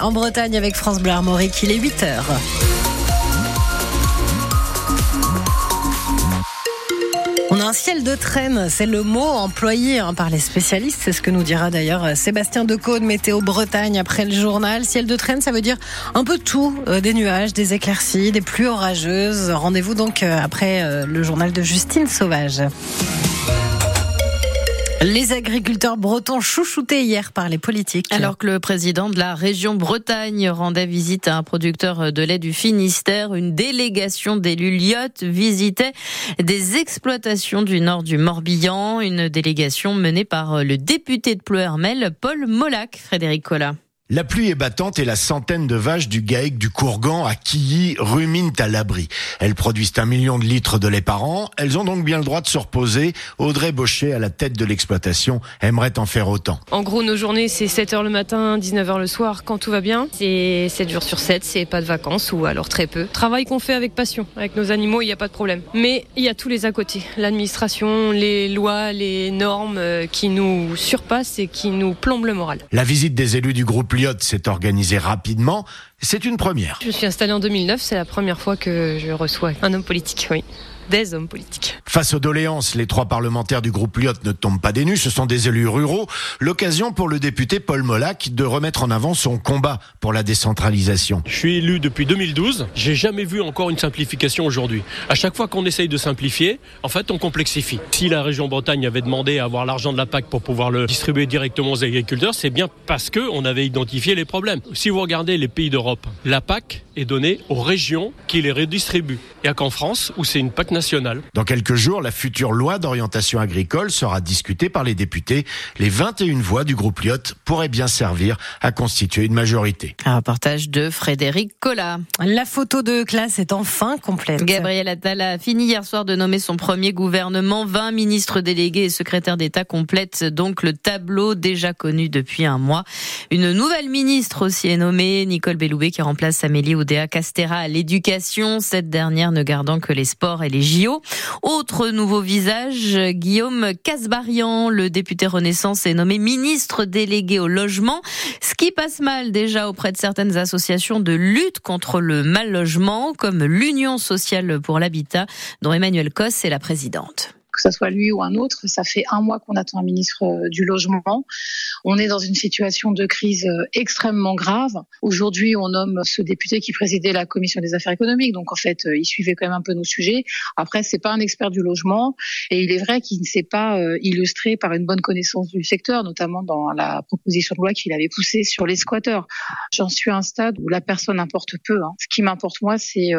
en Bretagne avec France Bleu Armorique. Il est 8h. On a un ciel de traîne, c'est le mot employé hein, par les spécialistes, c'est ce que nous dira d'ailleurs euh, Sébastien Decaude, météo Bretagne après le journal. Ciel de traîne, ça veut dire un peu tout, euh, des nuages, des éclaircies, des pluies orageuses. Rendez-vous donc euh, après le journal de Justine Sauvage. Les agriculteurs bretons chouchoutés hier par les politiques. Alors que le président de la région Bretagne rendait visite à un producteur de lait du Finistère, une délégation d'élus Lyotte visitait des exploitations du nord du Morbihan, une délégation menée par le député de Pleuhermel, Paul Molac, Frédéric Collat. La pluie est battante et la centaine de vaches du GAEC du Courgan à Quilly ruminent à l'abri. Elles produisent un million de litres de lait par an. Elles ont donc bien le droit de se reposer. Audrey Baucher, à la tête de l'exploitation, aimerait en faire autant. En gros, nos journées, c'est 7 heures le matin, 19 heures le soir, quand tout va bien. C'est 7 jours sur 7, c'est pas de vacances ou alors très peu. Travail qu'on fait avec passion. Avec nos animaux, il n'y a pas de problème. Mais il y a tous les à côté. L'administration, les lois, les normes euh, qui nous surpassent et qui nous plombent le moral. La visite des élus du groupe Lyotte s'est organisé rapidement. C'est une première. Je suis installée en 2009, c'est la première fois que je reçois un homme politique, oui des hommes politiques. Face aux doléances, les trois parlementaires du groupe Lyotte ne tombent pas des nues, ce sont des élus ruraux. L'occasion pour le député Paul Molac de remettre en avant son combat pour la décentralisation. Je suis élu depuis 2012, j'ai jamais vu encore une simplification aujourd'hui. À chaque fois qu'on essaye de simplifier, en fait, on complexifie. Si la région Bretagne avait demandé à avoir l'argent de la PAC pour pouvoir le distribuer directement aux agriculteurs, c'est bien parce que on avait identifié les problèmes. Si vous regardez les pays d'Europe, la PAC est donnée aux régions qui les redistribuent. Il n'y a qu'en France où c'est une PAC nationale. Dans quelques jours, la future loi d'orientation agricole sera discutée par les députés. Les 21 voix du groupe Lyotte pourraient bien servir à constituer une majorité. Un reportage de Frédéric Collat. La photo de classe est enfin complète. Gabriel Attal a fini hier soir de nommer son premier gouvernement. 20 ministres délégués et secrétaires d'État complètent donc le tableau déjà connu depuis un mois. Une nouvelle ministre aussi est nommée, Nicole Belloubet, qui remplace Amélie Oudéa Castera à l'éducation. Cette dernière ne gardant que les sports et les JO. Autre nouveau visage, Guillaume Casbarian, le député Renaissance, est nommé ministre délégué au logement, ce qui passe mal déjà auprès de certaines associations de lutte contre le mal logement, comme l'Union sociale pour l'habitat, dont Emmanuel Cosse est la présidente que ce soit lui ou un autre. Ça fait un mois qu'on attend un ministre euh, du logement. On est dans une situation de crise euh, extrêmement grave. Aujourd'hui, on nomme ce député qui présidait la commission des affaires économiques. Donc, en fait, euh, il suivait quand même un peu nos sujets. Après, c'est pas un expert du logement. Et il est vrai qu'il ne s'est pas illustré par une bonne connaissance du secteur, notamment dans la proposition de loi qu'il avait poussée sur les squatteurs. J'en suis à un stade où la personne importe peu. Hein. Ce qui m'importe, moi, c'est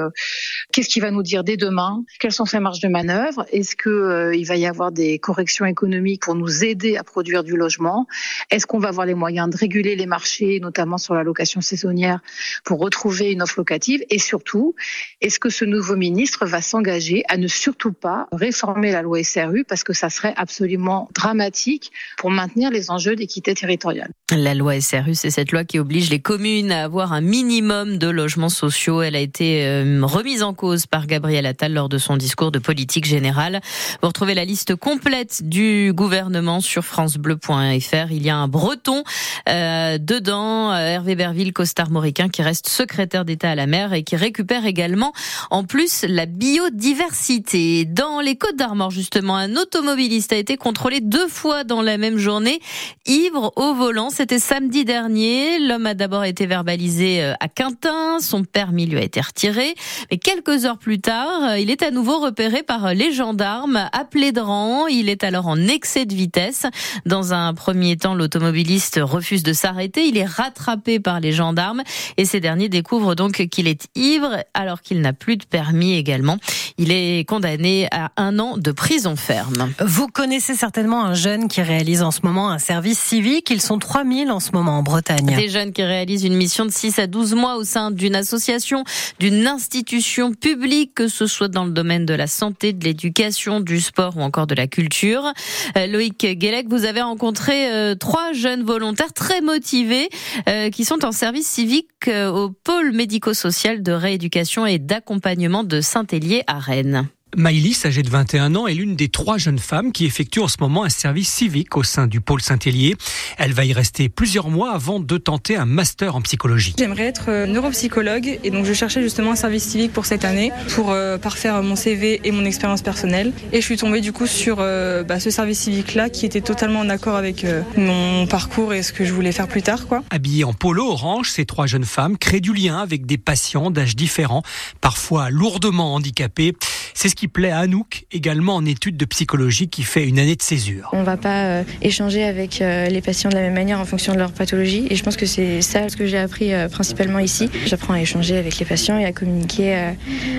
qu'est-ce qu'il va nous dire dès demain? Quelles sont ses marges de manœuvre? Est-ce que il va y avoir des corrections économiques pour nous aider à produire du logement Est-ce qu'on va avoir les moyens de réguler les marchés, notamment sur la location saisonnière, pour retrouver une offre locative? Et surtout, est-ce que ce nouveau ministre va s'engager à ne surtout pas réformer la loi SRU parce que ça serait absolument dramatique pour maintenir les enjeux d'équité territoriale? La loi SRU, c'est cette loi qui oblige les communes à avoir un minimum de logements sociaux. Elle a été euh, remise en cause par Gabriel Attal lors de son discours de politique générale. Retrouvez la liste complète du gouvernement sur francebleu.fr. Il y a un breton euh, dedans, euh, Hervé Berville, costard mauricain, qui reste secrétaire d'État à la mer et qui récupère également en plus la biodiversité. Dans les Côtes d'Armor, justement, un automobiliste a été contrôlé deux fois dans la même journée, ivre au volant. C'était samedi dernier. L'homme a d'abord été verbalisé euh, à Quintin. Son permis lui a été retiré. Mais quelques heures plus tard, il est à nouveau repéré par les gendarmes Plédran. Il est alors en excès de vitesse. Dans un premier temps, l'automobiliste refuse de s'arrêter. Il est rattrapé par les gendarmes et ces derniers découvrent donc qu'il est ivre alors qu'il n'a plus de permis également. Il est condamné à un an de prison ferme. Vous connaissez certainement un jeune qui réalise en ce moment un service civique. Ils sont 3000 en ce moment en Bretagne. Des jeunes qui réalisent une mission de 6 à 12 mois au sein d'une association, d'une institution publique, que ce soit dans le domaine de la santé, de l'éducation, du sport ou encore de la culture. Euh, Loïc Guélec, vous avez rencontré euh, trois jeunes volontaires très motivés euh, qui sont en service civique au pôle médico-social de rééducation et d'accompagnement de Saint-Hélier à Rennes. Maïlis, âgée de 21 ans, est l'une des trois jeunes femmes qui effectuent en ce moment un service civique au sein du pôle Saint-Hélier. Elle va y rester plusieurs mois avant de tenter un master en psychologie. J'aimerais être euh, neuropsychologue et donc je cherchais justement un service civique pour cette année pour euh, parfaire mon CV et mon expérience personnelle. Et je suis tombée du coup sur euh, bah, ce service civique-là qui était totalement en accord avec mon parcours et ce que je voulais faire plus tard. Quoi. Habillées en polo orange, ces trois jeunes femmes créent du lien avec des patients d'âge différents, parfois lourdement handicapés. C'est ce qui plaît à Anouk, également en études de psychologie, qui fait une année de césure. On ne va pas euh, échanger avec euh, les patients de la même manière en fonction de leur pathologie. Et je pense que c'est ça ce que j'ai appris euh, principalement ici. J'apprends à échanger avec les patients et à communiquer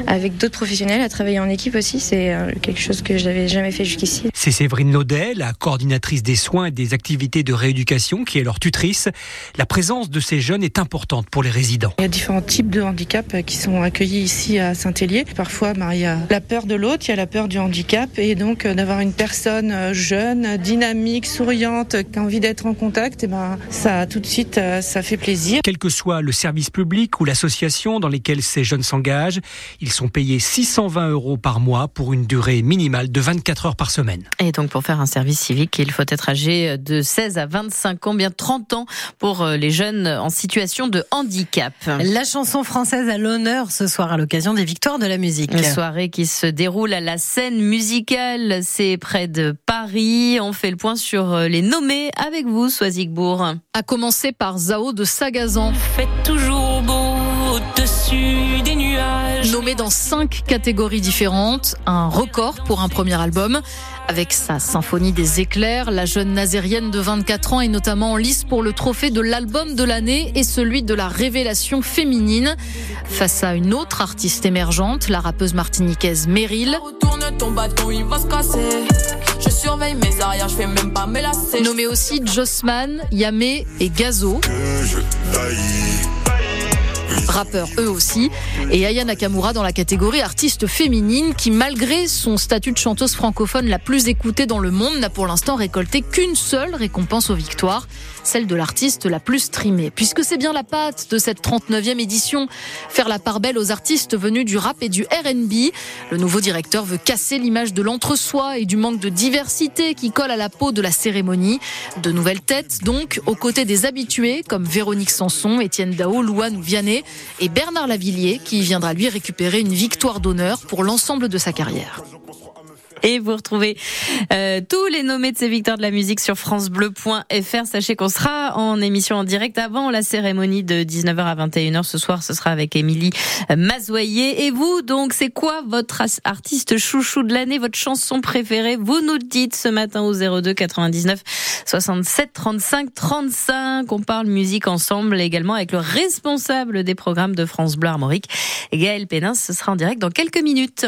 avec d'autres professionnels, à travailler en équipe aussi. C'est quelque chose que je n'avais jamais fait jusqu'ici. C'est Séverine Naudet, la coordinatrice des soins et des activités de rééducation, qui est leur tutrice. La présence de ces jeunes est importante pour les résidents. Il y a différents types de handicaps qui sont accueillis ici à Saint-Hélier. Parfois, bah, il y a la peur de l'autre, il y a la peur du handicap et donc euh, d'avoir une personne euh, jeune, dynamique, souriante, qui a envie d'être en contact, et eh ben ça tout de suite euh, ça fait plaisir. Quel que soit le service public ou l'association dans lesquels ces jeunes s'engagent, ils sont payés 620 euros par mois pour une durée minimale de 24 heures par semaine. Et donc pour faire un service civique, il faut être âgé de 16 à 25 ans, bien 30 ans pour les jeunes en situation de handicap. La chanson française à l'honneur ce soir à l'occasion des victoires de la musique. Une soirée qui se déroule à la scène musicale. C'est près de Paris. On fait le point sur euh, les nommés avec vous, Soisigbourg. A commencer par Zao de Sagazan. Fait toujours beau au-dessus des nuages. Nommé dans cinq catégories différentes, un record pour un premier album. Avec sa symphonie des éclairs, la jeune nazérienne de 24 ans est notamment en lice pour le trophée de l'album de l'année et celui de la révélation féminine. Face à une autre artiste émergente, la rappeuse martiniquaise Meryl. Je surveille mes arrières, je fais même pas me Nommé aussi Jossman, Yamé et Gazo rappeurs eux aussi, et Aya Nakamura dans la catégorie artiste féminine qui, malgré son statut de chanteuse francophone la plus écoutée dans le monde, n'a pour l'instant récolté qu'une seule récompense aux victoires, celle de l'artiste la plus streamée. Puisque c'est bien la patte de cette 39e édition, faire la part belle aux artistes venus du rap et du RB. Le nouveau directeur veut casser l'image de l'entre-soi et du manque de diversité qui colle à la peau de la cérémonie. De nouvelles têtes, donc, aux côtés des habitués, comme Véronique Sanson, Étienne Dao, Louane ou Vianney, et Bernard Lavillier qui viendra lui récupérer une victoire d'honneur pour l'ensemble de sa carrière. Et vous retrouvez euh, tous les nommés de ces victoires de la musique sur francebleu.fr. Sachez qu'on sera en émission en direct avant la cérémonie de 19h à 21h. Ce soir, ce sera avec Émilie Mazoyer. Et vous, donc, c'est quoi votre artiste chouchou de l'année, votre chanson préférée? Vous nous dites ce matin au 02 99 67 35 35. On parle musique ensemble également avec le responsable des programmes de France Bleu Armorique, Gaël Pénin. Ce sera en direct dans quelques minutes.